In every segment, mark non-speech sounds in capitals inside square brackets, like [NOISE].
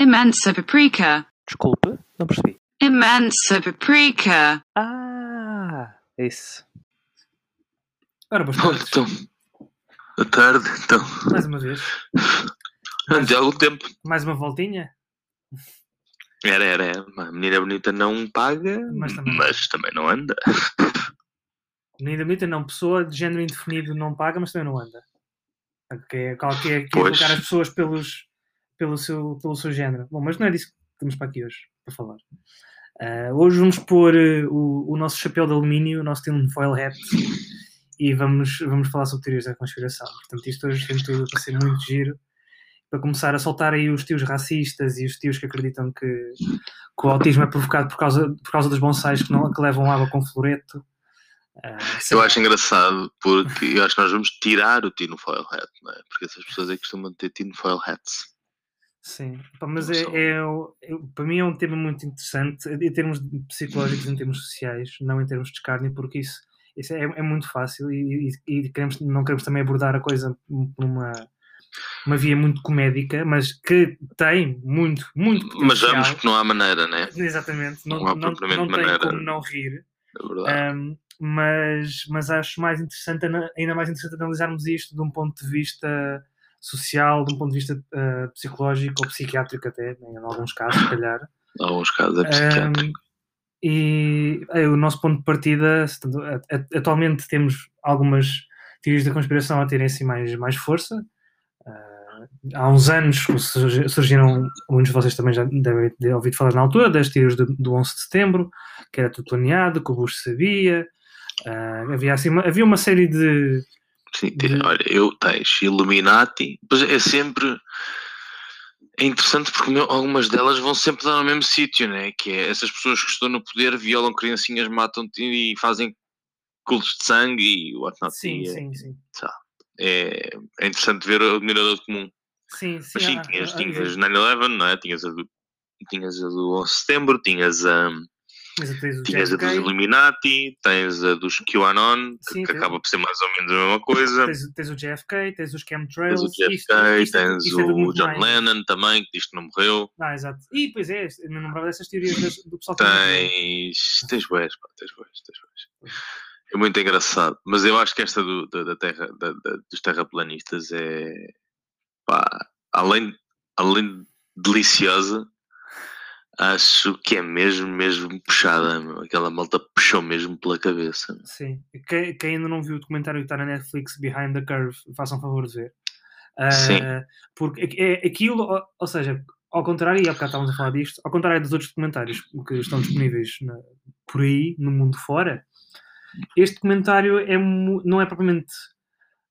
Imensa paprika. Desculpe, não percebi. Imensa paprika. Ah, isso. Ora, boas tardes. então, boa tarde, então. Mais uma vez. Antes de algum tempo. Mais uma voltinha. Era, era, era. A menina bonita não paga, Mas também- mas também não anda. Menina bonita, não. Pessoa de género indefinido não paga, mas também não anda. Que é, qual que é, que é Pois. colocar as pessoas pelos, pelo, seu, pelo seu género. Bom, mas não é disso que estamos para aqui hoje, para falar. Ah, hoje vamos pôr eh, o, o nosso chapéu de alumínio, o nosso tin foil hat, e vamos, vamos falar sobre teorias da conspiração. Portanto, isto hoje tem tudo para ser muito giro. Para começar a soltar aí os tios racistas e os tios que acreditam que, que o autismo é provocado por causa, por causa dos bonsais que, não, que levam água com floreto. Ah, Eu acho engraçado porque eu acho que nós vamos tirar o Tino Foil Hat, não é? Porque essas pessoas que costumam ter Tino Foil Hats. Sim, mas é, é é- para mim é um tema muito interessante em termos psicológicos, em termos sociais, não em termos de escárnio, porque isso, isso é, é muito fácil e, e- e queremos, não queremos também abordar a coisa por uma, uma via muito comédica, mas que tem muito, muito potencial. Mas vamos porque não há maneira, né? Exatamente, não, Não há não, propriamente não tem maneira. como não rir. É verdade. Um, mas, mas acho mais interessante, ainda mais interessante analisarmos isto de um ponto de vista social, de um ponto de vista uh, psicológico ou psiquiátrico até, em alguns casos, se calhar. Em alguns casos é psiquiátrico. Um, e é, o nosso ponto de partida, atualmente temos algumas teorias da conspiração a terem assim mais, mais força. Uh, há uns anos surgi- surgiram, muitos de vocês também já devem ter ouvido falar na altura, das teorias do, do 11 de setembro, que era tudo planeado, que o Bush sabia. Uh, havia, assim, uma, havia uma série de. Sim, de- tem- olha, eu tens Illuminati, pois é sempre é interessante porque algumas delas vão sempre dar no mesmo sítio, né? Que é essas pessoas que estão no poder violam criancinhas, matam-te e fazem cultos de sangue e whatnot. Sim, e é, sim, sim. É, é interessante ver o admirador comum. Sim, sim. Mas sim, tinhas, tinhas 9-11, não é? Tinhas a do, tinhas a do 11 de setembro, tinhas a, Mas tens tinhas a dos Illuminati, tens a dos QAnon, que, Sim, que acaba por ser mais ou menos a mesma coisa. tens, tens o JFK, tens os chemtrails. Tens o JFK, isto- isto é- tens isto é o John mais- Lennon também, que diz que não morreu. Ah, exato. E, pois é, não lembrava dessas teorias do pessoal que. Tens. Tens boés, pá, tens boés, tens boés. É muito engraçado. Mas eu acho que esta do, da, da terra, da- da- dos terraplanistas é. pá, além, além de deliciosa, acho que é mesmo, mesmo puxada. meu. Aquela malta puxou mesmo pela cabeça. Sim. Quem, quem ainda não viu o documentário que está na Netflix, Behind the Curve, façam favor de ver. Ah, Sim. Porque é, aquilo, ou, ou seja, ao contrário, e há bocado estávamos a falar disto, ao contrário dos outros documentários que estão disponíveis na- por aí, no mundo fora, este documentário é, não é propriamente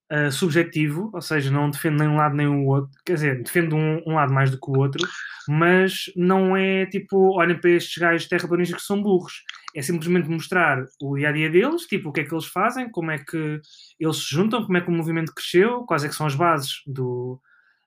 ah, subjetivo, ou seja, não defende nem um lado nem o outro, quer dizer, defende um, um lado mais do que o outro, mas não é tipo, olhem para estes gajos terraplanistas que são burros. É simplesmente mostrar o dia a dia deles, tipo, o que é que eles fazem, como é que eles se juntam, como é que o movimento cresceu, quais é que são as bases do,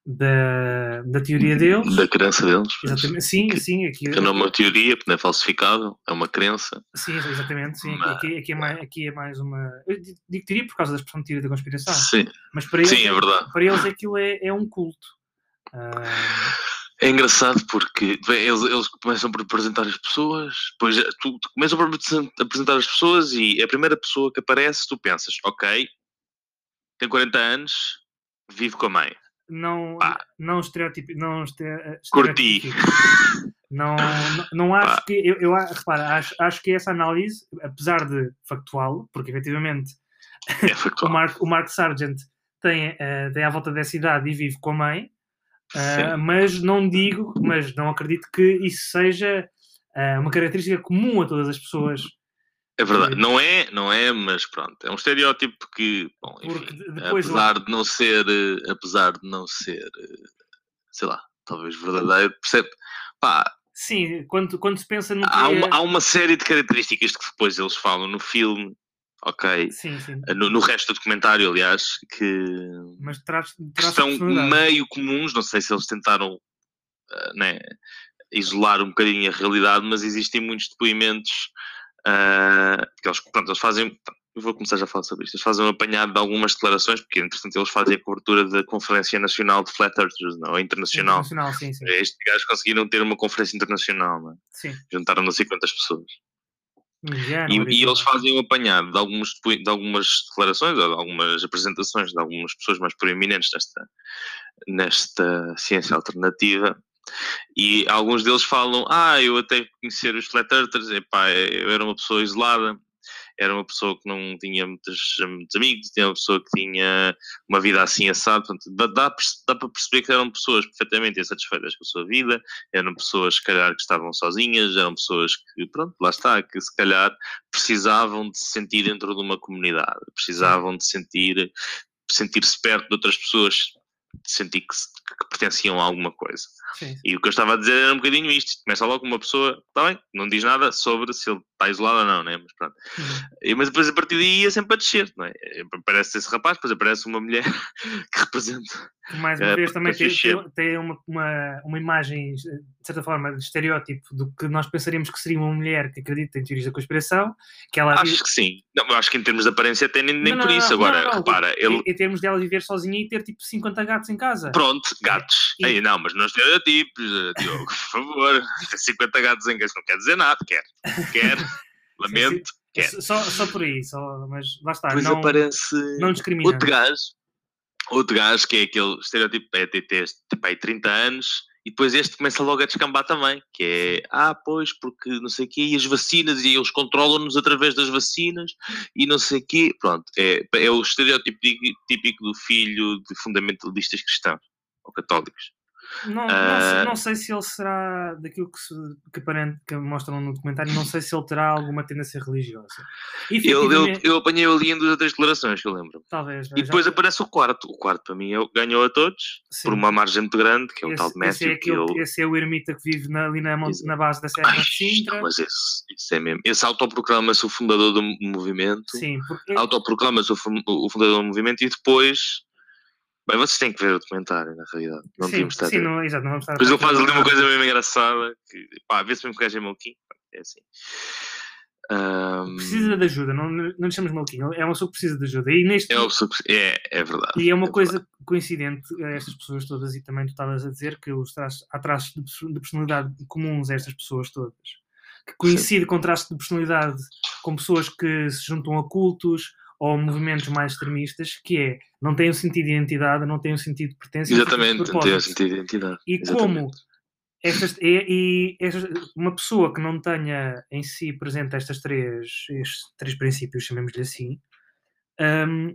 da, da teoria deles. Da crença deles. Exatamente, sim, sim, aqui, Que não é uma teoria, porque não é falsificável, é uma crença. sim, exatamente, sim, Mas- aqui, aqui, é mais, aqui é mais uma. Eu di- digo teoria por causa da expressão de teoria da conspiração, Sim, mas para eles, sim, é verdade. para eles aquilo é, é um culto. Ah, É engraçado porque bem, eles, eles começam por apresentar as pessoas, depois eh, tu, tu começam por apresen- apresentar as pessoas e a primeira pessoa que aparece, tu pensas, ok, tem 40 anos, vive com a mãe. Não, Pá. não estereotipo, não estere- Curti. Não, não, não acho Pá. que, eu, eu repara, acho, acho que essa análise, apesar de factual, porque efetivamente É [LAUGHS] o factual. Mark, o Mark Sargent tem, eh, tem à volta dessa idade e vive com a mãe, eh, Sim. mas não digo, mas não acredito que isso seja eh, uma característica comum a todas as pessoas. É verdade, Sim. não é, não é, mas pronto, é um estereótipo que, bom, enfim, apesar de não ser, eh, apesar de não ser, eh, sei lá, talvez verdadeiro, percebe? Pá, Sim, quando, quando se pensa no que há é- uma, há uma série de características que depois eles falam no filme, ok, Sim, sim, no, no resto do documentário, aliás, que mas traz, que traz são personalidade. meio comuns, não sei se eles tentaram né, isolar um bocadinho a realidade, mas existem muitos depoimentos ah, que eles, pronto, eles fazem, eu vou começar já a falar sobre isto. Eles fazem um apanhado de algumas declarações, porque entretanto eles fazem a cobertura da Conferência Nacional de Flat Earthers, não? Ou internacional. Internacional, sim, sim. Estes gajos conseguiram ter uma conferência internacional, não é? sim. Juntaram não sei quantas pessoas. E, e eles fazem um apanhado de, alguns, de algumas declarações, ou de algumas apresentações de algumas pessoas mais proeminentes nesta, nesta ciência alternativa. E alguns deles falam: Ah, eu até conhecer os Flat Earthers, epá, eu era uma pessoa isolada, era uma pessoa que não tinha muitos, muitos amigos, tinha uma pessoa que tinha uma vida assim assada. Portanto, dá, dá, dá para perceber que eram pessoas perfeitamente insatisfeitas com a sua vida, eram pessoas, se calhar, que estavam sozinhas, eram pessoas que, pronto, lá está, que se calhar precisavam de se sentir dentro de uma comunidade, precisavam de sentir sentir-se perto de outras pessoas, de sentir que, que pertenciam a alguma coisa. Sim. E o que eu estava a dizer era um bocadinho isto. Começa logo uma pessoa, está bem, não diz nada sobre se ele está isolado ou não, né? Mas pronto. Uhum. E, mas depois a partir daí ia sempre a descer, não é? Aparece esse rapaz, depois aparece uma mulher [LAUGHS] que representa. Mais uma É, vez também porque tem, tem- uma, uma, uma imagem, de certa forma, de estereótipo do que nós pensaríamos que seria uma mulher que acredita em teorias da conspiração, que ela Acho que sim. Não, acho que em termos de aparência até nem, nem Não, por não, isso. Agora, repara, ele. em termos dela viver sozinha e ter tipo 50 gatos em casa. Pronto, gatos. Ei, não, mas não estereotipos, eh, Diogo, por favor. [LAUGHS] 50 gatos em casa não quer dizer nada. Quer. Quer. [LAUGHS] Lamento. Quer. Só, só por aí, só, mas lá está, Depois não, aparece. não discrimina. Outro gajo, outro gajo que é aquele estereotipo é ter tipo, aí 30 anos e depois este começa logo a descambar também, que é, ah, pois, porque não sei o quê, e as vacinas, e eles controlam-nos através das vacinas, e não sei o quê, pronto, é, é o estereótipo tí- típico do filho de fundamentalistas cristãos, ou católicos. Não, não, Ah. sei, não sei se ele será daquilo que, se, que, aparente, que mostram no documentário, não sei se ele terá alguma tendência religiosa. Eu, eu, Efetivamente, eu apanhei ali em duas ou três declarações, que eu lembro. talvez. E já- depois aparece o quarto. O quarto, para mim, é o que ganhou a todos, sim. por uma margem muito grande, que é o tal de esse, esse, é Matthew, que aquele, ele... esse é o ermita que vive na, ali na, na base da Serra Ai, de Sintra. não, mas esse, esse é mesmo. Esse autoproclama-se o fundador do movimento. Sim, porque Autoproclama-se o fundador do movimento e depois. Bem, vocês têm que ver o documentário, na realidade. Não sim, estar sim, não, exato, não vamos estar Depois ele faz ali uma coisa mesmo engraçada. Que, pá, vê-se mesmo que o gajo é maluquinho. É assim. Ahm, Precisa de ajuda, não, não lhe chamamos maluquinho, é uma pessoa que precisa de ajuda. E, neste, é, o sub- é, é verdade. e é uma é coisa coincidente a estas pessoas todas, e também tu estavas a dizer que os traços, há traços de personalidade comuns a estas pessoas todas, que coincide com traços de personalidade com pessoas que se juntam a cultos ou movimentos mais extremistas, que é não têm um sentido de identidade, não têm um sentido de pertença. um Exatamente, não tem o propósito. sentido de identidade. E como Exatamente. estas, e, e estas- uma pessoa que não tenha em si presente estas três, estes três princípios, chamemos-lhe assim, hum,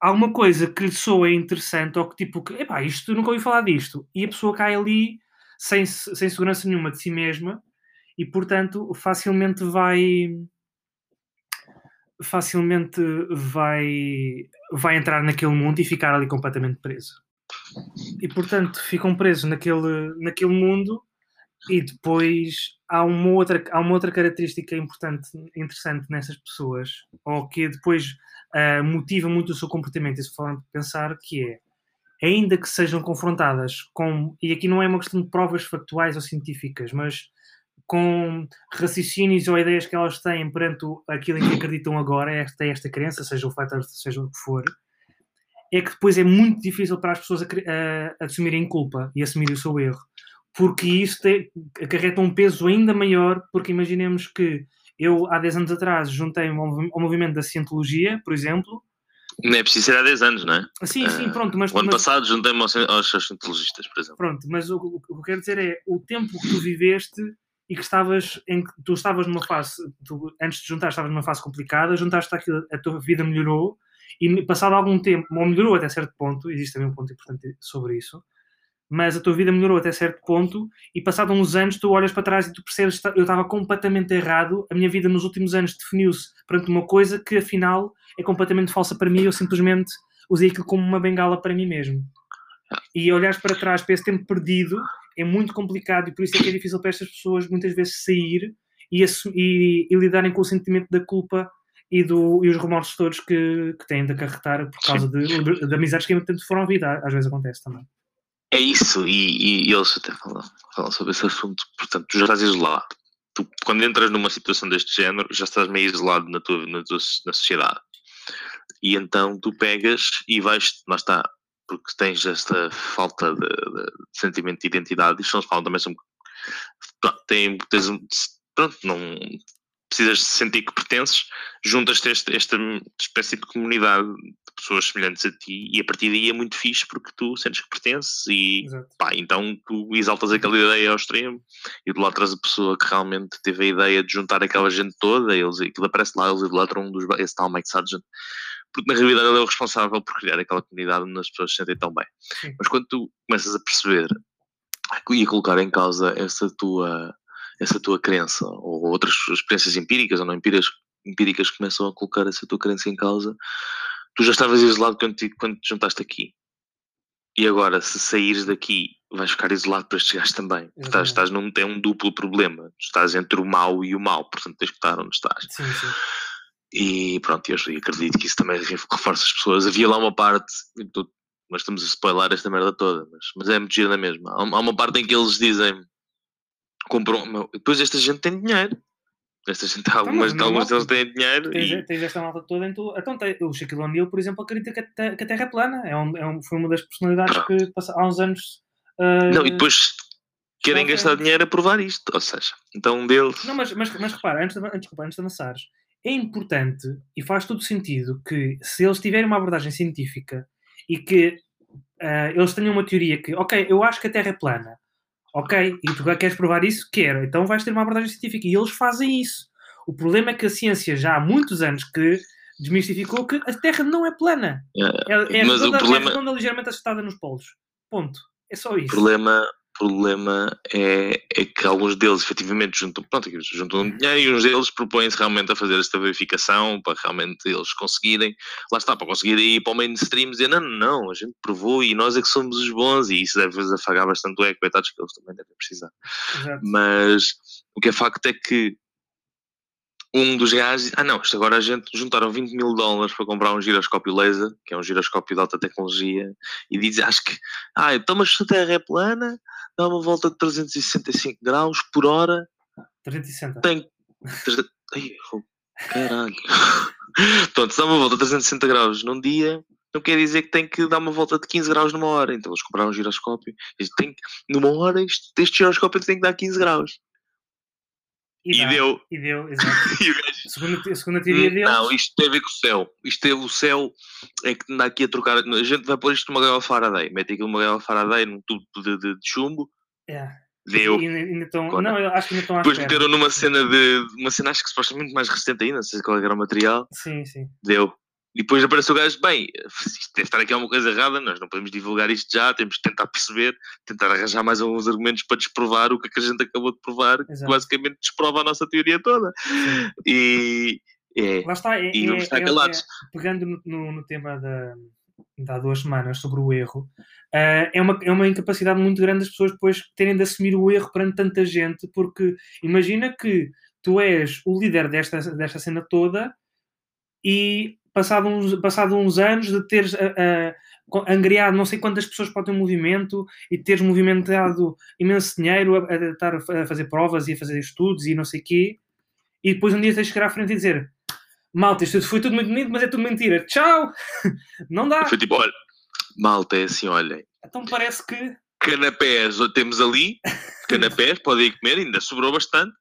há uma coisa que lhe soa interessante ou que tipo, que, epá, isto nunca ouvi falar disto, e a pessoa cai ali sem, se- sem segurança nenhuma de si mesma e portanto facilmente vai facilmente vai vai entrar naquele mundo e ficar ali completamente preso. E portanto ficam presos naquele, naquele mundo e depois há uma outra há uma outra característica importante interessante nessas pessoas ou que depois ah, motiva muito o seu comportamento e sua forma de pensar que é ainda que sejam confrontadas com e aqui não é uma questão de provas factuais ou científicas mas com raciocínios ou ideias que elas têm perante o- aquilo em que acreditam agora, esta, esta crença, seja o fato, seja o que for, é que depois é muito difícil para as pessoas acre- a- assumirem culpa e assumirem o seu erro. Porque isso te- acarreta um peso ainda maior, porque imaginemos que eu, há 10 anos atrás, juntei-me ao, movi- ao movimento da cientologia, por exemplo. Não é preciso ser há 10 anos, não é? Sim, sim, Ah, pronto, mas, O ano mas- passado juntei-me aos, aos cientologistas, por exemplo. Pronto, mas o, o que eu quero dizer é o tempo que tu viveste e que estavas em tu estavas numa fase, tu, antes de juntar, estavas numa fase complicada, juntaste aquilo, a tua vida melhorou e passado algum tempo, ou melhorou até certo ponto, existe também um ponto importante sobre isso, mas a tua vida melhorou até certo ponto e passado uns anos tu olhas para trás e tu percebes que eu estava completamente errado, a minha vida nos últimos anos definiu-se perante uma coisa que afinal é completamente falsa para mim, eu simplesmente usei aquilo como uma bengala para mim mesmo. E olhares para trás para esse tempo perdido é muito complicado e por isso é que é difícil para estas pessoas muitas vezes sair e, e- e lidarem com o sentimento da culpa e, do, e os remorsos todos que, que têm de acarretar por causa de, de, de amizades que tanto foram a vida. Às vezes acontece também. É isso, e, e- e eles até falam, falam sobre esse assunto. Portanto, tu já estás isolado. Tu, quando entras numa situação deste género, já estás meio isolado na tua, na tua na sociedade. E então tu pegas e vais, lá está, porque tens esta falta de, de sentimento de identidade, isto não se fala também. Pronto, tem, tens, um- pronto, não precisas de sentir que pertences, juntas-te a este- esta espécie de comunidade de pessoas semelhantes a ti e a partir daí é muito fixe porque tu sentes que pertences e Exato. pá, então tu exaltas aquela ideia ao extremo e idolatras a pessoa que realmente teve a ideia de juntar aquela gente toda, eles, aquilo aparece lá, eles idolatram um dos, esse tal Mike Sargent, porque na realidade ele é o responsável por criar aquela comunidade onde as pessoas se sentem tão bem. Sim. Mas quando tu começas a perceber e a colocar em causa essa tua, essa tua crença, ou outras experiências empíricas ou não empíricas, empíricas começam a colocar essa tua crença em causa, tu já estavas isolado quando te, quando te juntaste aqui. E agora, se saíres daqui, vais ficar isolado para estes gajos também. Estás, estás num, tem um duplo problema. Estás entre o mau e o mau, portanto tens que estar onde estás. Sim, sim. E pronto, eu acredito que isso também ref- reforça as pessoas. Havia lá uma parte, nós estamos a spoiler esta merda toda, mas, mas é muito gira na mesma. Há, uma- há uma parte em que eles dizem: compram. meu, Depois esta gente tem dinheiro. Esta gente, algumas, mas não alguns deles têm dinheiro. Tens, E, tens esta malta toda em tu. Então, tem- o Shaquille O'Neal, por exemplo, acredita que a, que a Terra é plana. É um, é um- foi uma das personalidades que passa, há uns anos. ah, não, e depois querem gastar dinheiro a provar isto. Ou seja, então um deles. Não, mas, mas, mas repara, antes de, antes, antes de avançares, é importante e faz todo sentido que se eles tiverem uma abordagem científica e que ah, eles tenham uma teoria que, ok, eu acho que a Terra é plana, ok, e tu queres provar isso? Quero, então vais ter uma abordagem científica e eles fazem isso. O problema é que a ciência já há muitos anos que desmistificou que a Terra não é plana. É, É, é Mas o redonda, problema- é redonda ligeiramente acertada nos polos. Ponto. É só O isso. problema, problema é, é que alguns deles efetivamente juntam, pronto, juntam dinheiro e uns deles propõem-se realmente a fazer esta verificação para realmente eles conseguirem, lá está, para conseguir ir para o mainstream dizer não, não, não, a gente provou e nós é que somos os bons e isso deve afagar bastante o eco, coitados que eles também devem precisar. Exato. Mas o que é facto é que um dos gajos, ah não, isto agora a gente juntaram 20 mil dólares para comprar um giroscópio laser, que é um giroscópio de alta tecnologia, e diz, acho que, ah, então mas se a Terra é plana, dá uma volta de 365 graus por hora, 360. tem... Ai, caralho. [LAUGHS] Pronto, se dá uma volta de 360 graus num dia, não quer dizer que tem que dar uma volta de 15 graus numa hora. Então eles compraram um giroscópio, e tem que, numa hora este, este giroscópio tem que dar 15 graus. E, dá. deu. E deu, exato. [LAUGHS] E Segundo, a te- segundo a teoria deles. Hum, Não, isto tem a ver com o céu. Isto é o céu é que anda aqui a trocar. A gente vai pôr isto numa gaiola Faraday. Mete aquilo numa gaiola Faraday num tubo de, de- de chumbo. É. Deu. E ainda, Quando- não, eu acho que ainda estão Depois meteram numa cena de. Uma cena acho que supostamente mais recente ainda, não sei qual era o material. Sim, sim. Deu. E depois apareceu o gajo, bem, isto deve estar aqui alguma coisa errada, nós não podemos divulgar isto já, temos que tentar perceber, tentar arranjar mais alguns argumentos para desprovar o que, é que a gente acabou de provar, que Exato. basicamente desprova a nossa teoria toda. sim. E é, Lá está. É, e é- vamos estar é- calados. é- pegando no, no- no tema da, de há duas semanas sobre o erro, ah, é, uma, é uma incapacidade muito grande das pessoas depois terem de assumir o erro perante tanta gente, porque imagina que tu és o líder desta, desta cena toda e passado uns, passado uns anos de teres ah, ah, co- angriado não sei quantas pessoas para o teu movimento e teres movimentado imenso dinheiro a, a, estar a fazer provas e a fazer estudos e não sei o quê, e depois um dia tens de chegar à frente e dizer malta, isto foi tudo muito bonito, mas é tudo mentira. Tchau! [LAUGHS] Não dá. foi tipo, olha, malta, é assim, olhem, Então parece que. canapés temos ali, canapés, podem ir comer, ainda sobrou bastante.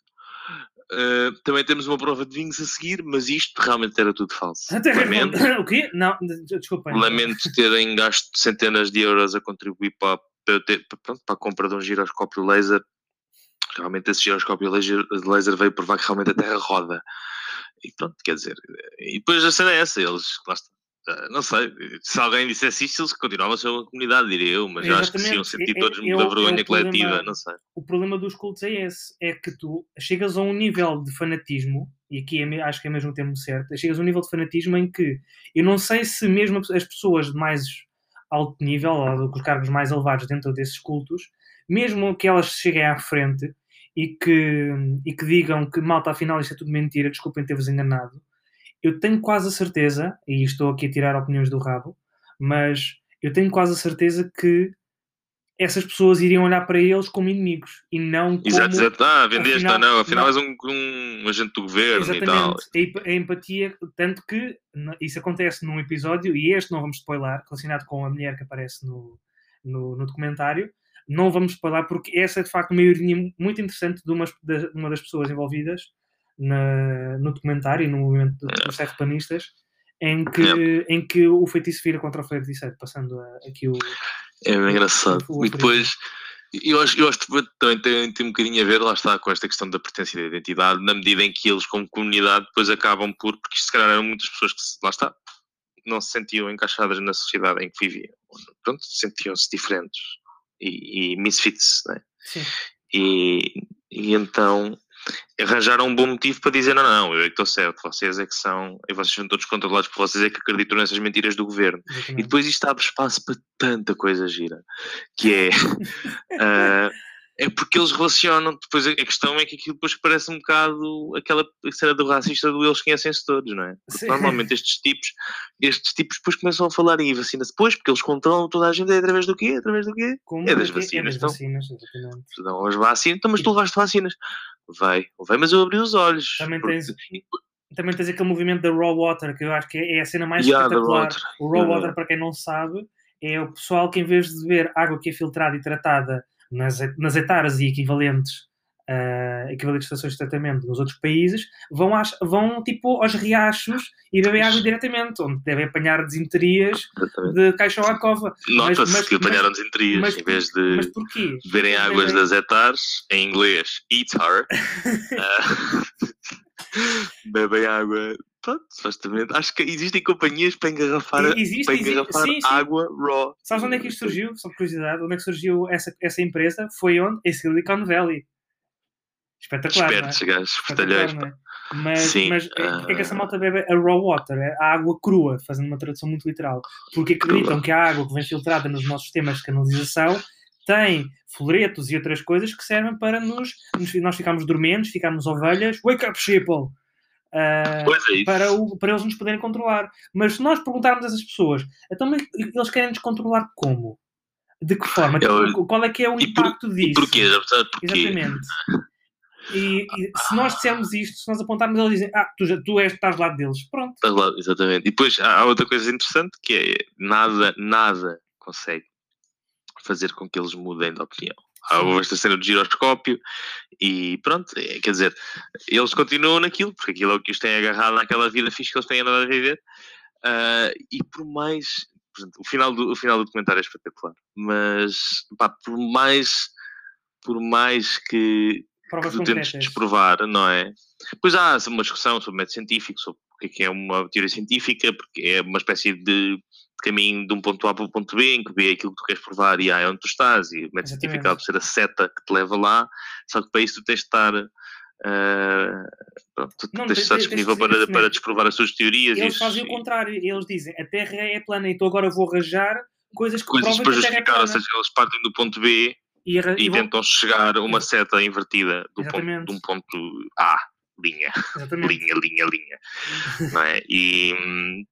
Uh, também temos uma prova de vinhos a seguir, mas isto realmente era tudo falso. Até Lamento, [LAUGHS] o quê? Não, desculpem. lamento terem gasto centenas de euros a contribuir para, para, ter- para- pronto, para a compra de um giroscópio laser. Realmente esse giroscópio laser, laser veio provar que realmente a Terra roda. E pronto, quer dizer, e depois a cena é essa, eles, lá não sei, se alguém dissesse isto, eles continuavam a ser uma comunidade, diria eu, mas eu acho que se iam sentir É- todos é- muita é é vergonha problema- coletiva, não sei. O problema dos cultos é esse: é que tu chegas a um nível de fanatismo, e aqui é acho que é mesmo o termo certo, chegas a um nível de fanatismo em que eu não sei se mesmo as pessoas de mais alto nível, ou com os cargos mais elevados dentro desses cultos, mesmo que elas cheguem à frente e que, e que digam que malta, afinal isto é tudo mentira, desculpem ter-vos enganado, eu tenho quase a certeza, e estou aqui a tirar opiniões do rabo, mas eu tenho quase a certeza que essas pessoas iriam olhar para eles como inimigos e não como. Exato, exato. Ah, vendeste, afinal- não, afinal não. és um, um agente do governo e tal. Exatamente, a a empatia, tanto que isso acontece num episódio, e este não vamos spoiler, relacionado com a mulher que aparece no, no, no documentário, não vamos spoiler porque essa é de facto uma ironia muito interessante de uma, de uma das pessoas envolvidas na- no documentário e no movimento do- dos terraplanistas, em que, em que o feitiço vira contra o feiticeiro, passando a- aqui o. É bem engraçado. o- o E depois, eu acho, eu acho que também tem, tem um bocadinho a ver, lá está, com esta questão da pertença e da identidade, na medida em que eles, como comunidade, depois acabam por, porque isto se calhar eram muitas pessoas que, lá está, não se sentiam encaixadas na sociedade em que viviam. Pronto, sentiam-se diferentes e, e misfits, né? Sim, E, e então arranjaram um bom motivo para dizer: não, não, eu é que estou certo, vocês é que são, e vocês são todos controlados por vocês é que acreditam nessas mentiras do governo. E exatamente. depois isto abre espaço para tanta coisa gira, que é. [LAUGHS] ah, é porque eles relacionam, depois a questão é que aquilo depois parece um bocado aquela cena do racista do eles conhecem-se todos, não é? Normalmente estes tipos, estes tipos depois começam a falar e vacina-se depois, porque eles controlam toda a gente é através do quê? Através do quê? Como é das é vacinas, das então. vacinas, exatamente. Dão as vacinas, então, mas tu levaste vacinas. Vai, vai, mas eu abri os olhos. Também porque- tens, também tens aquele movimento da Raw Water, que eu acho que é é a cena mais Yeah, espetacular. water. O Raw Yeah. Water, para quem não sabe, é o pessoal que em vez de beber água que é filtrada e tratada nas, nas etaras e equivalentes, ah, equivalentes estações de tratamento nos outros países, vão, às, vão tipo aos riachos e bebem água diretamente, onde devem apanhar desinterias de caixa à cova. Nota-se que apanharam desenterias mas em vez de. Beberem águas bebem- das etares, em inglês, etar, [LAUGHS] ah, [LAUGHS] bebem água. Pronto, supostamente. Acho que existem companhias para engarrafar, existe- para existe- engarrafar sim, sim. água raw. Sabes onde é que isto surgiu? Só curiosidade, onde é que surgiu essa, essa empresa? Foi onde? Em Silicon Valley. Espetacular, Espertos, não é? gajos, é? Mas, Sim, mas é- porque é que essa malta bebe a raw water, é a água crua, fazendo uma tradução muito literal? Porque acreditam Crua. que a água que vem filtrada nos nossos sistemas de canalização tem floretos e outras coisas que servem para nos, nos- nós ficarmos dormentes, ficarmos ovelhas, wake up sheeple, Pois é para, o- para eles nos poderem controlar. Mas se nós perguntarmos a essas pessoas, então eles querem nos controlar como? De que forma? Eu- Qual é que é o E, por, impacto disso? e porquê? Porquê? Exatamente. E, e [LAUGHS] se nós dissermos isto, se nós apontarmos, eles dizem, ah, tu, já, tu és, estás do lado deles. Pronto. Estás lá, exatamente. E depois há outra coisa interessante que é nada, nada consegue fazer com que eles mudem de opinião. Sim. houve esta cena do giroscópio e pronto, é, quer dizer, eles continuam naquilo, porque aquilo é o que os tem agarrado naquela vida fixe que eles têm andado a viver. Ah, e por mais. por exemplo, o, final do, o final do documentário é espetacular, mas pá, por mais. Por mais que, Provas que tu tentes desprovar, não é? Pois há uma discussão sobre método científico, sobre o que é que é uma teoria científica, porque é uma espécie de caminho de um ponto A para o ponto B, em que B é aquilo que tu queres provar e A é onde tu estás, e o método científico Exatamente. acaba por ser a seta que te leva lá, só que para isso tu tens de estar. ah, pronto, tu Não, tens de estar disponível tens- para, para desprovar as tuas teorias e Eles fazem o contrário. Eles dizem, a Terra é plana, então agora vou arranjar coisas que coisas para é justificar, plana. ou seja, eles partem do ponto B e, e e vão- tentam chegar a uma seta invertida do ponto, de um ponto A, linha. Exatamente. linha, linha, linha. não é? E. hum,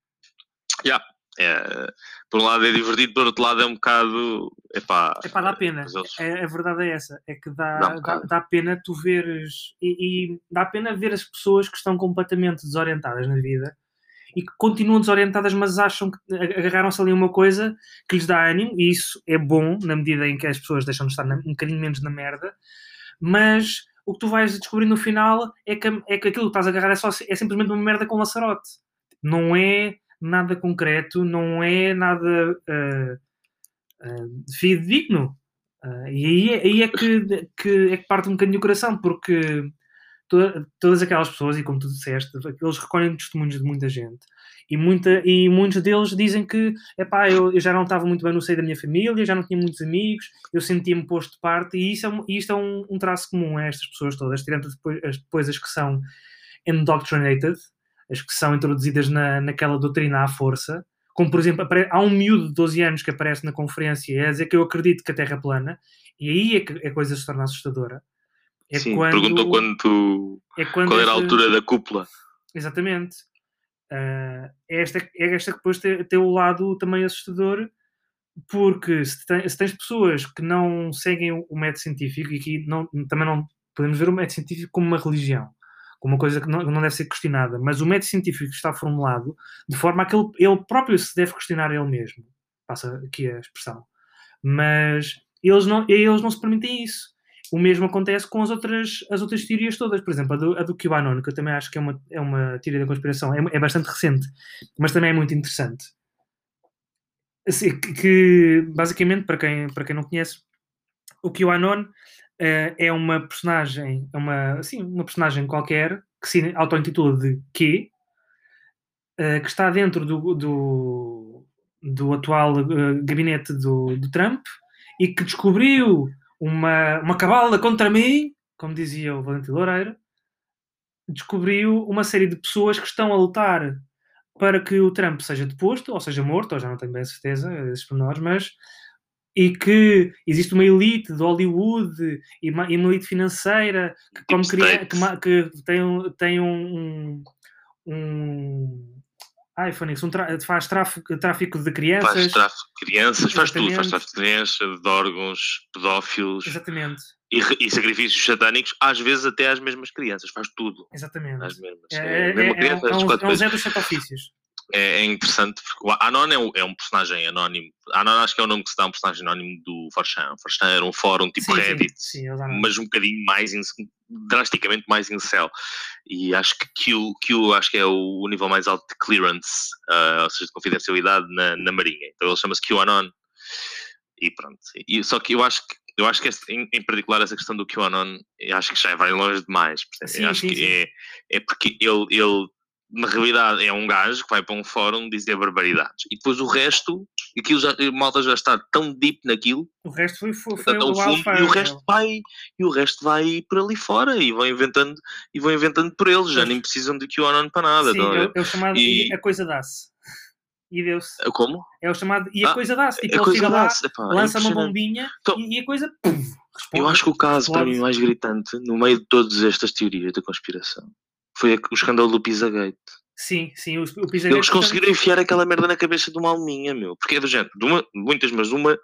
yeah, é, por um lado é divertido, por outro lado é um bocado. Epá, Epá, dá pena. eles- É, a verdade é essa. É que dá, Dá um dá, pena tu veres. E, e dá pena ver as pessoas que estão completamente desorientadas na vida e que continuam desorientadas, mas acham que ag- agarraram-se ali uma coisa que lhes dá ânimo, e isso é bom na medida em que as pessoas deixam de estar na- um bocadinho menos na merda. Mas o que tu vais descobrir no final é que, é que aquilo que estás a agarrar é, só, é simplesmente uma merda com laçarote. Não é nada concreto, não é nada ah, ah, fidedigno. Ah, e aí, é- aí é, que, que, é que parte um bocadinho o coração, porque to- todas aquelas pessoas, e como tu disseste, eles recolhem testemunhos de muita gente. E, muita, e muitos deles dizem que epá, eu, eu já não estava muito bem no seio da minha família, já não tinha muitos amigos, eu sentia-me posto de parte, e isso é, isto é um, um traço comum a estas pessoas todas, tirando depois as, depois as que são indoctrinated, as que são introduzidas na, naquela doutrina à força, como por exemplo, há um miúdo de 12 anos que aparece na conferência a dizer que eu acredito que a Terra é plana, e aí é que a coisa se torna assustadora. É Sim, quando, perguntou é quando qual era a altura da cúpula. Exatamente. Ah, é, esta, é esta que depois tem, tem o lado também assustador, porque se, tem- se tens pessoas que não seguem o, método científico, e aqui não, também não podemos ver o método científico como uma religião, como uma coisa que não, não deve ser questionada, mas o método científico está formulado de forma a que ele, ele próprio se deve questionar ele mesmo. Passa aqui a expressão. Mas eles não, eles não se permitem isso. O mesmo acontece com as outras, as outras teorias todas. Por exemplo, a do, a do QAnon, que eu também acho que é uma, é uma teoria da conspiração, é, é bastante recente, mas também é muito interessante. Assim, que, basicamente, para quem, para quem não conhece, o QAnon eh, é uma personagem, é uma, assim, uma personagem qualquer que se auto-intitula de Q, eh, que está dentro do, do, do atual eh, gabinete do, do Trump e que descobriu uma, uma cabala contra mim, como dizia o Valentim Loureiro, descobriu uma série de pessoas que estão a lutar para que o Trump seja deposto, ou seja morto, ou já não tenho bem a certeza desses pormenores, mas e que existe uma elite de Hollywood e uma, elite financeira que, como Deep cria, que, que tem, um- tem um, um, ai, um tra- faz tráfico, tráfico de Faz crianças. tráfico de crianças, faz tudo, faz tráfico de crianças, de órgãos, pedófilos Exatamente, e, e sacrifícios satânicos, às vezes até às mesmas crianças, faz tudo exatamente. às mesmas. É, É, é, é, criança, é as um, é um dos Sete Ofícios. É, é interessante porque o Anon é um, é um personagem anónimo. Anon acho que é o nome que se dá a um personagem anónimo do Forchan. Forchan era um fórum tipo Sim, sim, Reddit, sim, andam. mas um bocadinho mais, in- drasticamente mais incel. E acho que Q, Q acho que é o, nível mais alto de clearance, ah, ou seja, de confidencialidade na, na Marinha. Então ele chama-se QAnon. E pronto. E, só que eu acho que eu acho que este- em, em particular essa questão do QAnon, eu acho que já vai longe demais. Sim, acho sim, que sim. É, é porque ele, ele, na realidade, é um gajo que vai para um fórum dizer barbaridades. E depois o resto, aquilo já, a malta já está tão deep naquilo, O resto foi, foi, foi o fundo, Wildfire. e o resto vai e o resto vai por ali fora e vão inventando e vão inventando por eles, já nem precisam de QAnon para nada. Sim, a é, o- é o chamado E- a coisa dá-se. [LAUGHS] E deu-se. Como? É o chamado e a Ah, coisa dá-se. Tipo, a ele coisa dá-se, epá, é lança uma impressionante. bombinha Então, e, a coisa pum, responde. Eu acho que o caso para mim mais gritante, no meio de todas estas teorias da conspiração, foi o escândalo do Pizzagate. Sim, sim, o, o Pizzagate Eles conseguiram enfiar aquela merda na cabeça de uma alminha, meu. Porque é do género, de uma, muitas, mas uma,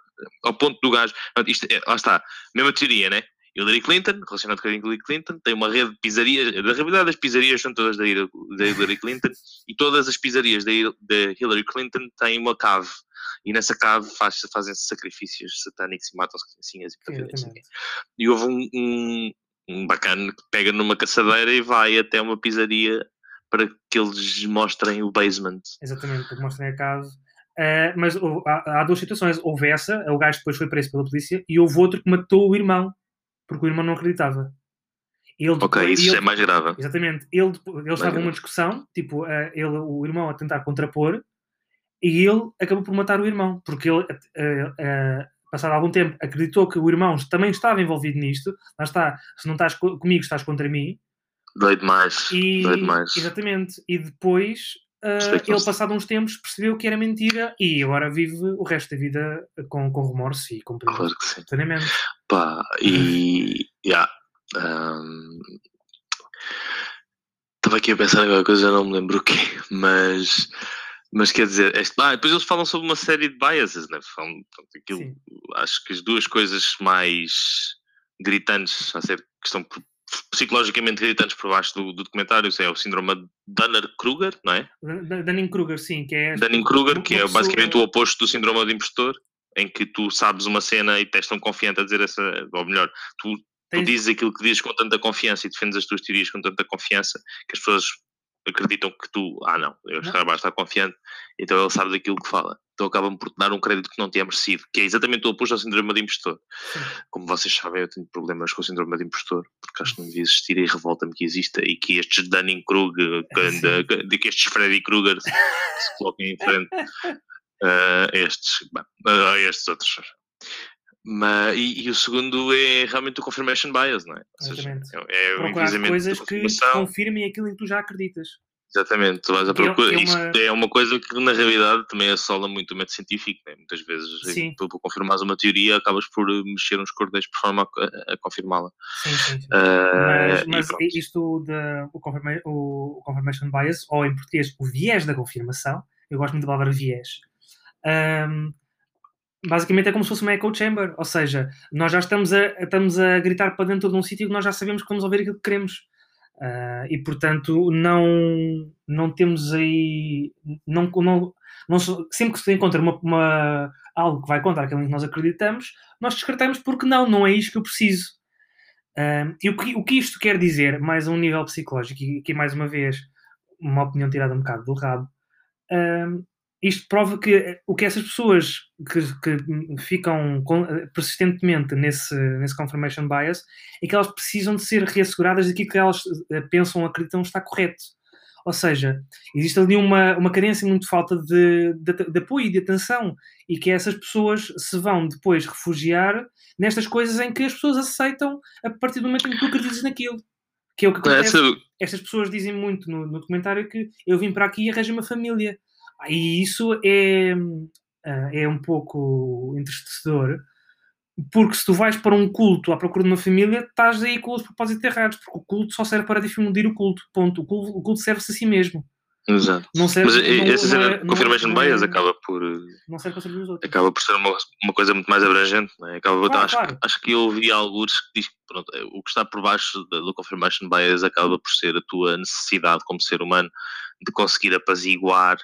ao ponto do gajo. Isto é, lá está, mesma teoria, né? Hillary Clinton, relacionado com a Hillary Clinton, tem uma rede de pizzarias. Na realidade, as pizzarias são todas da Hillary Clinton e todas as pizzarias da Hil- da Hillary Clinton têm uma cave. E nessa cave faz, fazem-se sacrifícios satânicos e matam-se criancinhas e exatamente. E houve um, um, um bacana que pega numa caçadeira e vai até uma pizzaria para que eles mostrem o basement. Exatamente, porque mostrem a casa. Ah, mas houve- há, há duas situações. Houve essa, o gajo depois foi preso pela polícia, e houve outro que matou o irmão, porque o irmão não acreditava. Ele Ok, depois- isso ele- é mais grave. Exatamente. Ele, estavam grave. numa discussão, tipo, ah, ele, o irmão a tentar contrapor, e ele acabou por matar o irmão, porque ele, ah, passado algum tempo, acreditou que o irmão também estava envolvido nisto. Lá está, se não estás co- comigo, estás contra mim. Dói demais. E, Dói demais. Exatamente. E depois, ah, Respeitou-se. ele, passado uns tempos, percebeu que era mentira e agora vive o resto da vida com, com remorso e com Claro que sim. plenamente. Pá, e. Yeah, um, Estava aqui a pensar em alguma coisa, já não me lembro o quê, mas. Mas quer dizer, este, ah, depois eles falam sobre uma série de biases, né? Falam, portanto, aquilo, Sim. acho que as duas coisas mais gritantes, a ser, que estão por- psicologicamente gritantes por baixo do, do documentário, é o síndrome de Dunner-Kruger, não é? Dunning-Kruger, sim, que é. Dunning-Kruger, que é basicamente o oposto do síndrome de impostor, em que tu sabes uma cena e tens tão confiante a dizer essa, ou melhor, tu, tu Tens- dizes aquilo que dizes com tanta confiança e defendes as tuas teorias com tanta confiança que as pessoas acreditam que tu, ah não, eu Não. estar confiante, então ele sabe daquilo que fala. Então acabam por te dar um crédito que não te é merecido, que é exatamente o oposto ao síndrome de impostor. Sim. Como vocês sabem, eu tenho problemas com o síndrome de impostor, porque acho que não devia existir e revolta-me que exista e que estes Dunning-Kruger, [LAUGHS] de que estes Freddy Krueger se se coloquem em frente [LAUGHS] a estes, bem, a estes outros. Mas, e, e o segundo é realmente o confirmation bias, não é? Ou seja, Exatamente. é o Procurar coisas que confirmem aquilo em que tu já acreditas. Exatamente, tu vais à é- procura. é Isso uma- é uma coisa que na realidade também assola muito o método científico. Né? Muitas vezes, Sim. tu, para confirmares uma teoria, acabas por eh, mexer uns cordeiros por forma a, a confirmá-la. Sim, sim, sim. Ah, Mas, mas isto da o, confirma, o confirmation bias, ou em português, o viés da confirmação, eu gosto muito da palavra viés. Ahm, basicamente é como se fosse uma echo chamber, ou seja, nós já estamos a, estamos a gritar para dentro de um sítio que nós já sabemos que vamos ouvir aquilo que queremos. Ah, e portanto, não, não temos aí. Não, não, não, sempre que se encontra uma, uma- algo que vai contra aquilo em que nós acreditamos, nós descartamos porque não, não é isto que eu preciso. Ah, e o que, o que isto quer dizer, mais a um nível psicológico, e aqui mais uma vez, uma opinião tirada um bocado do rabo, ah, isto prova que eh, o que essas pessoas que, que ficam eh, persistentemente nesse, nesse confirmation bias é que elas precisam de ser reasseguradas de que elas eh, pensam, acreditam está correto. Ou seja, existe ali uma, uma carência muito falta de, de, de apoio e de atenção e que essas pessoas se vão depois refugiar nestas coisas em que as pessoas aceitam a partir do momento em que tu acreditas naquilo. Que é o que acontece estas pessoas dizem muito no, no documentário que eu vim para aqui e arranjo uma família. E isso é, ah, é um pouco entristecedor, porque se tu vais para um culto à procura de uma família, estás aí com os propósitos errados, porque o culto só serve para difundir o culto. Ponto. O culto, culto serve-se a si mesmo. exato. Não serve, Mas não- essa cena é- é- confirmation não é- bias acaba por, Não serve para servir os outros. acaba por ser uma, uma coisa muito mais abrangente. Não é? acaba, Claro, acho, claro. acho que eu ouvi alguns que diz que pronto, eh, o que está por baixo do confirmation bias acaba por ser a tua necessidade como ser humano de conseguir apaziguar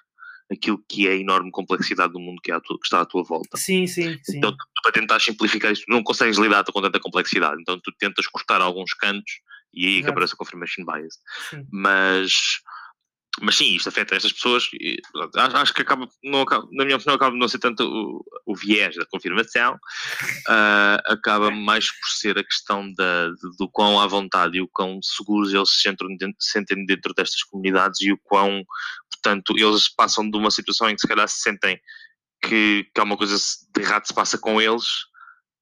aquilo que é a enorme complexidade do mundo que, é à tua- que está à tua volta. Sim, sim, sim. Então, tu, para tentar simplificar isto, tu não consegues lidar com tanta complexidade. Então, tu tentas cortar alguns cantos e aí que aparece a confirmation bias. sim. Mas, mas sim, isto afeta estas pessoas. e, acho, acho que acaba, não na minha opinião, acaba não ser tanto o, o viés da confirmação, ah, acaba mais por ser a questão da, de- do quão à vontade e o quão seguros eles se sentem dentro, sentem dentro destas comunidades e o quão, portanto, eles passam de uma situação em que se calhar se sentem que, que alguma coisa de errado se passa com eles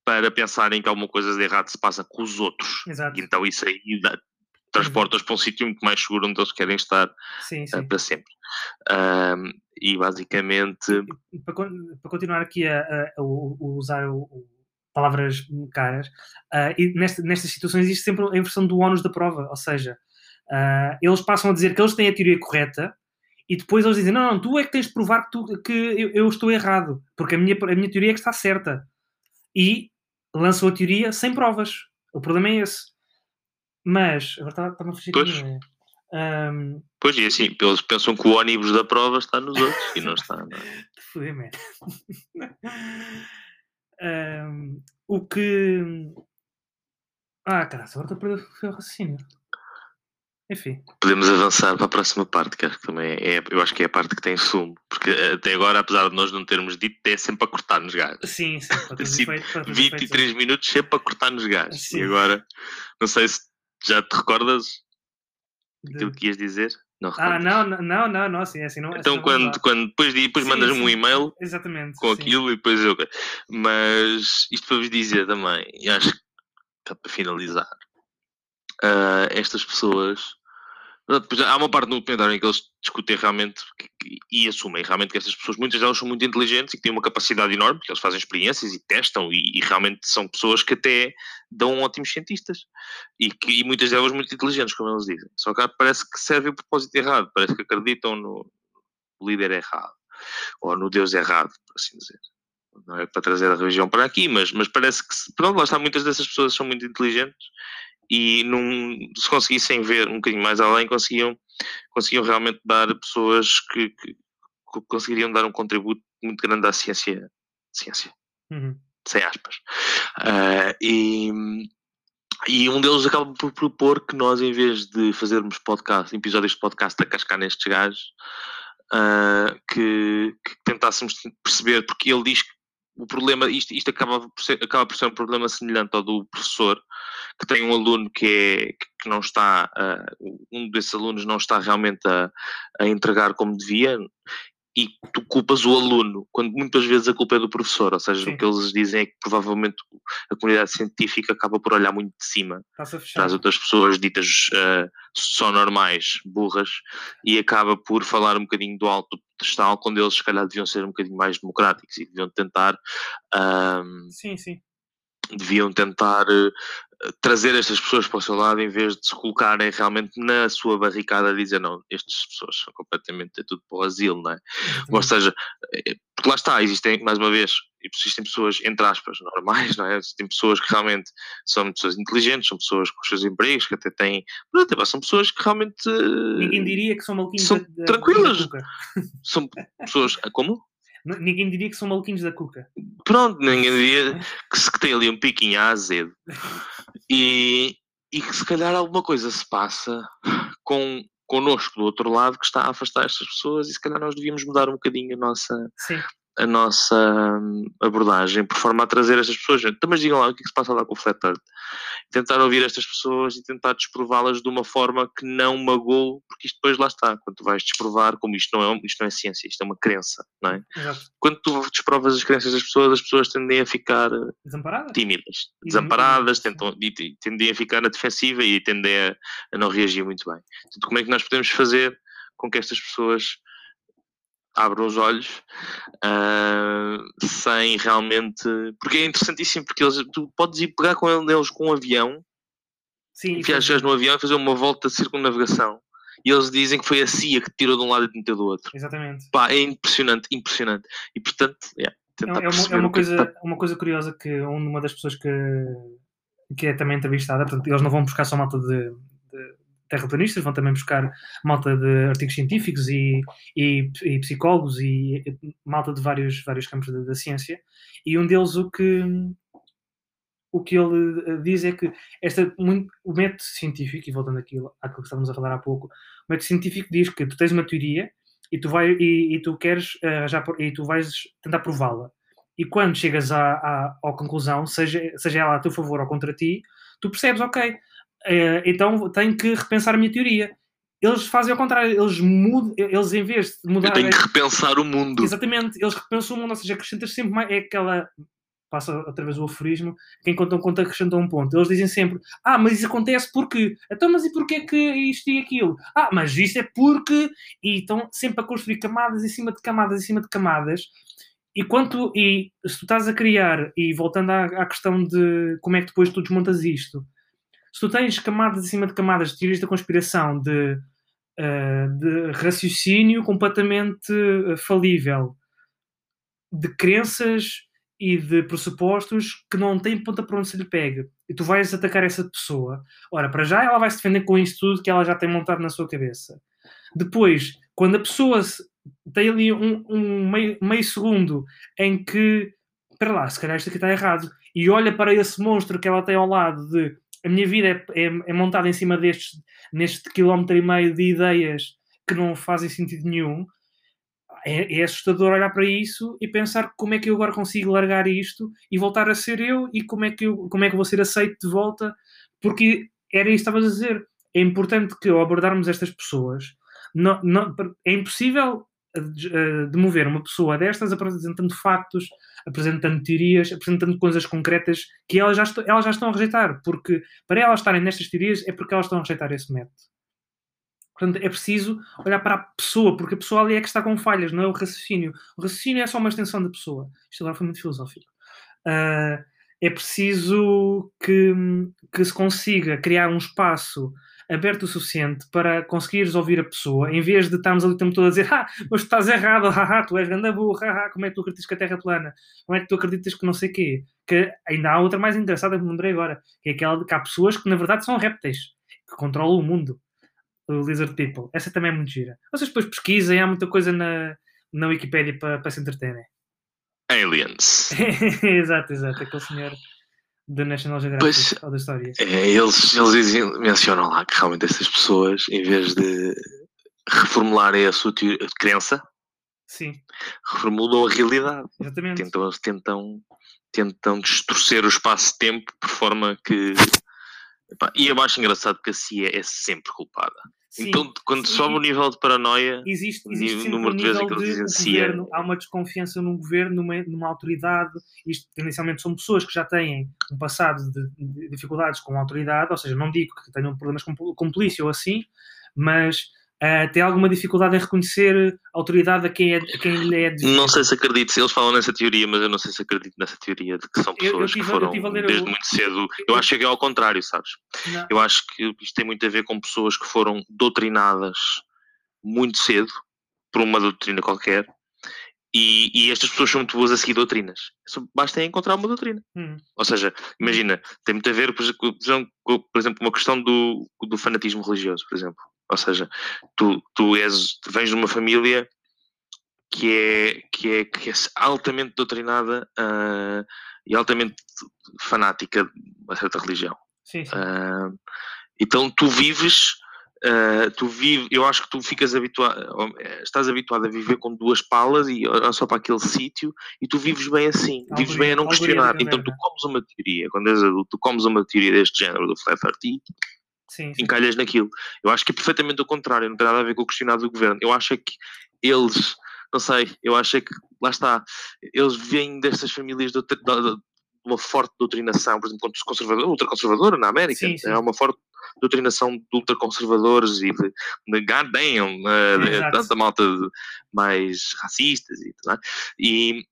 para pensarem que alguma coisa de errado se passa com os outros. Exato. Então isso aí transporta-os para um sítio muito mais seguro onde eles querem estar Sim, eh, sim. para sempre. Ahm, e basicamente, para, para continuar aqui a, a- a usar o- palavras caras, ah, e nesta- nestas situações existe sempre a inversão do ónus da prova, ou seja, ah, eles passam a dizer que eles têm a teoria correta e depois eles dizem, não, não, tu é que tens de provar que, tu- que eu, eu estou errado, porque a minha, a minha teoria é que está certa. E lançam a teoria sem provas. O problema é esse. Mas, agora está- está-me a fugir Pois. ideia. Ahm, pois e assim, eles pensam que o ónibus da prova está nos outros e não está. Não é? [LAUGHS] Fui, man. [LAUGHS] Ahm, o que. Ah, cara, agora estou a perder o raciocínio. Enfim, Podemos avançar para a próxima parte, que acho que também é, eu acho que é a parte que tem sumo, porque até agora, apesar de nós não termos dito, é sempre a cortar-nos gajos. sim, sim. [LAUGHS] Sim, efeitos- os efeitos, 23 minutos sempre a cortar-nos gajos. Sim. E agora, não sei se já te recordas de- aquilo que ias dizer? Não Ah, não, não, não, não, assim, assim não. assim Então, vamos quando, quando depois, depois mandas-me um e-mail Exatamente. com sim. aquilo e depois eu. Mas isto para vos dizer também, e acho que para finalizar, ah, estas pessoas. Depois há uma parte no documentário em que eles discutem realmente e assumem realmente que estas pessoas, muitas delas são muito inteligentes e que têm uma capacidade enorme, porque eles fazem experiências e testam e, e realmente são pessoas que até dão ótimos cientistas e, que, e muitas delas muito inteligentes, como eles dizem. Só que parece que serve o propósito errado, parece que acreditam no líder errado ou no Deus errado, por assim dizer. Não é para trazer a religião para aqui, mas, mas parece que, pronto, lá está, muitas dessas pessoas são muito inteligentes e num, se conseguissem ver um bocadinho mais além, conseguiam, conseguiam realmente dar pessoas que, que- que conseguiriam dar um contributo muito grande à ciência, ciência Uhum. sem aspas. Ah, e, e um deles acaba por propor que nós, em vez de fazermos podcast, episódios de podcast a cascar nestes gajos, ah, que, que tentássemos perceber, porque ele diz que o problema, isto, isto acaba, por ser, acaba por ser um problema semelhante ao do professor, que tem um aluno que, é, que não está, ah, um desses alunos não está realmente a, a entregar como devia, e tu culpas o aluno, quando muitas vezes a culpa é do professor, ou seja, Sim. o que eles dizem é que provavelmente a comunidade científica acaba por olhar muito de cima para as outras pessoas ditas ah, só normais, burras, e acaba por falar um bocadinho do alto pedestal, quando eles se calhar deviam ser um bocadinho mais democráticos e deviam tentar ahm, Sim, sim. Deviam tentar eh, trazer estas pessoas para o seu lado em vez de se colocarem realmente na sua barricada e dizer não, estas pessoas são completamente é tudo para o asilo, não é? Ou seja, eh, porque lá está, existem, mais uma vez, existem pessoas, entre aspas, [LAUGHS] normais, não é? Existem pessoas que realmente são pessoas inteligentes, são pessoas com os seus empregos, que até têm. epá, São pessoas que realmente. Ninguém diria que são maluquinhos São da, tranquilas. da. São [LAUGHS] pessoas. Como? Ninguém diria que são maluquinhos da cuca. Pronto, ninguém diria que, se, que tem ali um piquinho azedo e, e que se calhar alguma coisa se passa com connosco do outro lado que está a afastar estas pessoas e se calhar nós devíamos mudar um bocadinho a nossa, Sim. A nossa hum, abordagem por forma a trazer estas pessoas. Então, mas digam lá o que é que se passa lá com o Flat Earth. Tentar ouvir estas pessoas e tentar desprová-las de uma forma que não magoe, porque isto depois lá está. Quando tu vais desprovar, como isto não é, isto não é ciência, isto é uma crença, não é? Exato. Quando tu desprovas as crenças das pessoas, as pessoas tendem a ficar eh, Desamparada? tímidas, E desamparadas, tentam, te- tendem a ficar na defensiva e tendem a, a não reagir muito bem. Portanto, como é que nós podemos fazer com que estas pessoas abram os olhos ah, sem realmente. Porque é interessantíssimo, porque eles, tu podes ir pegar com eles com um avião, Sim, os gajos no avião e fazer uma volta de circunnavegação. E eles dizem que foi a CIA que te tirou de um lado e te meteu do outro. Exatamente. Pá, é impressionante, impressionante. E portanto, yeah, É, tentar é uma, é uma é coisa, está- uma coisa curiosa que uma das pessoas que, que é também entrevistada, portanto, eles não vão buscar só malta de, de terraplanistas, vão também buscar malta de artigos científicos e, e, e psicólogos e malta de vários, vários campos da, da ciência. E um deles o que, o que ele eh, diz é que esta, o método científico, e voltando àquilo, àquilo que estávamos a falar há pouco, o método científico diz que tu tens uma teoria e tu, vai, e, e tu queres eh, já, e tu vais tentar prová-la. E quando chegas à, à, à conclusão, seja, seja ela a teu favor ou contra ti, tu percebes, ok, eh, então tenho que repensar a minha teoria. Eles fazem ao contrário, eles mudam, eles em vez de mudar. Eu tenho que repensar o mundo. Exatamente, eles repensam o mundo, ou seja, acrescentas sempre mais. É aquela. Passa outra vez o aforismo, quem conta um conto acrescenta um ponto. Eles dizem sempre: Ah, mas isso acontece porque. Então, mas e porquê que isto e aquilo? Ah, mas isto é porque. E estão sempre a construir camadas em cima de camadas em cima de camadas. E quanto. E se tu estás a criar, e voltando à, à questão de como é que depois tu desmontas isto, se tu tens camadas em cima de camadas de teorias da conspiração, de, eh, de raciocínio completamente eh, falível, de crenças e de pressupostos que não têm ponta para onde se lhe pega. E tu vais atacar essa pessoa. Ora, para já ela vai se defender com isto tudo que ela já tem montado na sua cabeça. Depois, quando a pessoa tem ali um, um meio, meio segundo em que, espera lá, se calhar isto aqui está errado, e olha para esse monstro que ela tem ao lado de a minha vida é, é, é montada em cima destes, neste quilómetro e meio de ideias que não fazem sentido nenhum, é, é assustador olhar para isso e pensar como é que eu agora consigo largar isto e voltar a ser eu e como é que, eu, como é que vou ser aceito de volta, porque era isso que estavas a dizer. É importante que ao abordarmos estas pessoas, não, não- é impossível de- demover uma pessoa destas apresentando factos, apresentando teorias, apresentando coisas concretas que elas já, elas já estão a rejeitar, porque para elas estarem nestas teorias é porque elas estão a rejeitar esse método. Portanto, é preciso olhar para a pessoa, porque a pessoa ali é que está com falhas, não é o raciocínio. O raciocínio é só uma extensão da pessoa. Isto agora foi muito filosófico. Ah, é preciso que, que se consiga criar um espaço aberto o suficiente para conseguires ouvir a pessoa, em vez de estarmos ali o tempo todo a dizer ah, mas tu estás errado, haha, tu és grande burro, haha, como é que tu acreditas que a Terra é plana? Como é que tu acreditas que não sei o quê? Que ainda há outra mais engraçada que me lembrei agora, que é aquela de que há pessoas que na verdade são répteis, que controlam o mundo. O Lizard People. Essa também é muito gira. Vocês depois pesquisem, há muita coisa na, na Wikipédia para, para se entreterem. Aliens. [LAUGHS] exato, exato. Aquele senhor do National Geographic Pois. ou da história. É, eles eles dizem, mencionam lá que realmente essas pessoas, em vez de reformularem a sua teoria- crença, Sim, reformulam a realidade. exatamente. Tentam, tentam, tentam distorcer o espaço-tempo por forma que. Epá, e eu acho engraçado que a CIA é sempre culpada. Sim, então, quando sim, sobe o nível de paranoia, existe, o existe sempre número um de vezes que eles dizem o CIA. governo, há uma desconfiança num governo, numa, numa autoridade, isto tendencialmente são pessoas que já têm um passado de, de dificuldades com a autoridade, ou seja, não digo que tenham problemas com, com polícia ou assim, mas ah, tem alguma dificuldade em reconhecer a autoridade a quem, é, a quem lhe é devido. Não sei se acredito, eles falam nessa teoria, mas eu não sei se acredito nessa teoria de que são Eu- eu pessoas tive- que eu foram desde o- muito cedo. Eu acho que é ao contrário, sabes? Não. Eu acho que isto tem muito a ver com pessoas que foram doutrinadas muito cedo por uma doutrina qualquer. E, e estas pessoas são muito boas a seguir doutrinas. Basta encontrar uma doutrina. Hum, Ou seja, imagina, tem muito a ver, por exemplo, com, por exemplo, uma questão do, do fanatismo religioso, por exemplo. Ou seja, tu, tu, és, vens de uma família que é, que é, que é altamente doutrinada ah, e altamente fanática de uma certa religião. sim, sim. Ah, então tu vives, ah, tu vives, eu acho que tu ficas habituado, estás habituado a viver com duas palas e só para aquele sítio e tu vives bem assim, vives bem a não questionar. Então tu mesmo. comes uma teoria, quando és adulto, tu comes uma teoria deste género do Flat Earth sim, sim. encalhas naquilo. Eu acho que é perfeitamente o contrário, não tem nada a ver com o questionado do governo. Eu acho é que eles, não sei, eu acho é que, lá está, eles vêm destas famílias de, uma forte doutrinação, por exemplo, conservadora, ultraconservadora na América, Sim, sim. é uma forte doutrinação de ultraconservadores e de, de God damn, eh, tanta malta mais racistas e tudo, é? E,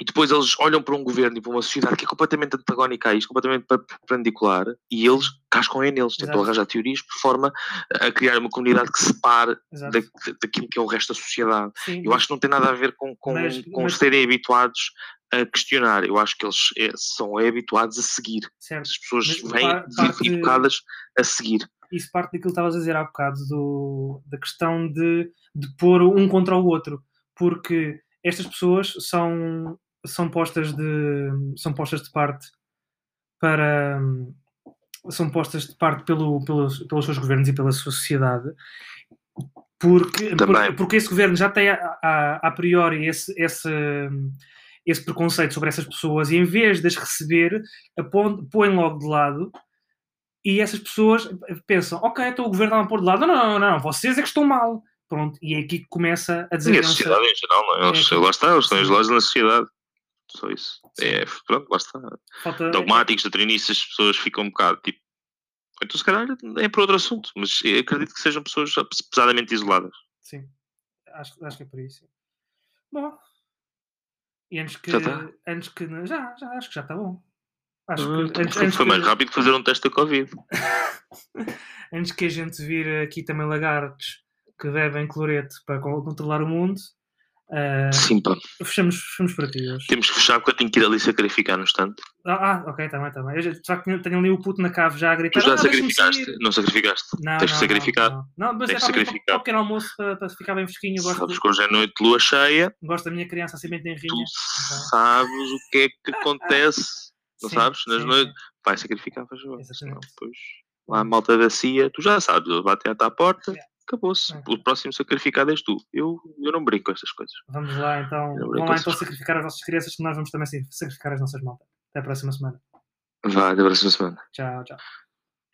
e depois eles olham para um governo e para uma sociedade que é completamente antagónica a isto, completamente per- perpendicular, e eles cascam é neles, tentam Exato. arranjar teorias por forma a criar uma comunidade que separe da, daquilo que é o resto da sociedade. Sim, Eu acho que não tem nada a ver com, com, Mas- com mas- serem habituados a questionar. Eu acho que eles é, são é, habituados a seguir. certo. As pessoas Mas vêm parte- educadas a seguir. isso parte daquilo que estavas a dizer há bocado, do, da questão de, de pôr um contra o outro, porque estas pessoas são, são, postas, de, são postas de parte para. são postas de parte pelo, pelos, pelos seus governos e pela sua sociedade, porque, Também. porque, esse governo já tem a, a, a priori esse, esse, esse preconceito sobre essas pessoas e em vez de as receber, apon- põe logo de lado e essas pessoas pensam, ok, então o governo está a pôr de lado. Não, não, não, não, vocês é que estão mal. Pronto, e é aqui que começa a E a desavença. sociedade em geral, não é? É, lá está, eles estão isolados na sociedade. Só isso. Sim. É, pronto, lá está. Falta- Dogmáticos, doutrinistas, as pessoas ficam um bocado tipo. Então, se calhar, é para outro assunto, mas acredito que sejam pessoas pesadamente isoladas. Sim, acho, acho que é por isso. Bom, e antes que. Já tá? Antes que já, já, acho que já está bom. Acho Ah, que, antes, foi antes foi que- mais rápido que fazer um teste da Covid. [LAUGHS] antes que a gente vire aqui também lagartos que bebem cloreto para con- controlar o mundo, ah, Sim, pá. fechamos, fechamos por aqui hoje. Temos que fechar porque eu tenho que ir ali sacrificar no instante. Ah, ah, ok, está bem, está bem. Eu já, de tenho, ali o puto na cave já a Tu gritar. já "Ah, sacrificaste? sair." Não sacrificaste? Não, Tens de não, sacrificar. Não, não. Não, mas Tens é de para, para, sacrificar. para o pequeno almoço para, para ficar bem fresquinho. Gosto, Sabes que hoje é noite de lua cheia, gosto da minha criança assim bem tenrinha. tu sabes o que é que [LAUGHS] acontece, não Sim, sabes? Nas sim, noites. Vai sacrificar, faz favor. Exatamente. Senão depois lá a malta da CIA, tu já sabes, ele bate à porta. Acabou-se. É. O próximo sacrificado és tu. Eu, eu não brinco com estas coisas. Vamos lá então, vamos lá então sacrificar as nossas crianças que nós vamos também sacrificar as nossas maltas. Até a próxima semana. Vai, até a próxima semana. Tchau, tchau.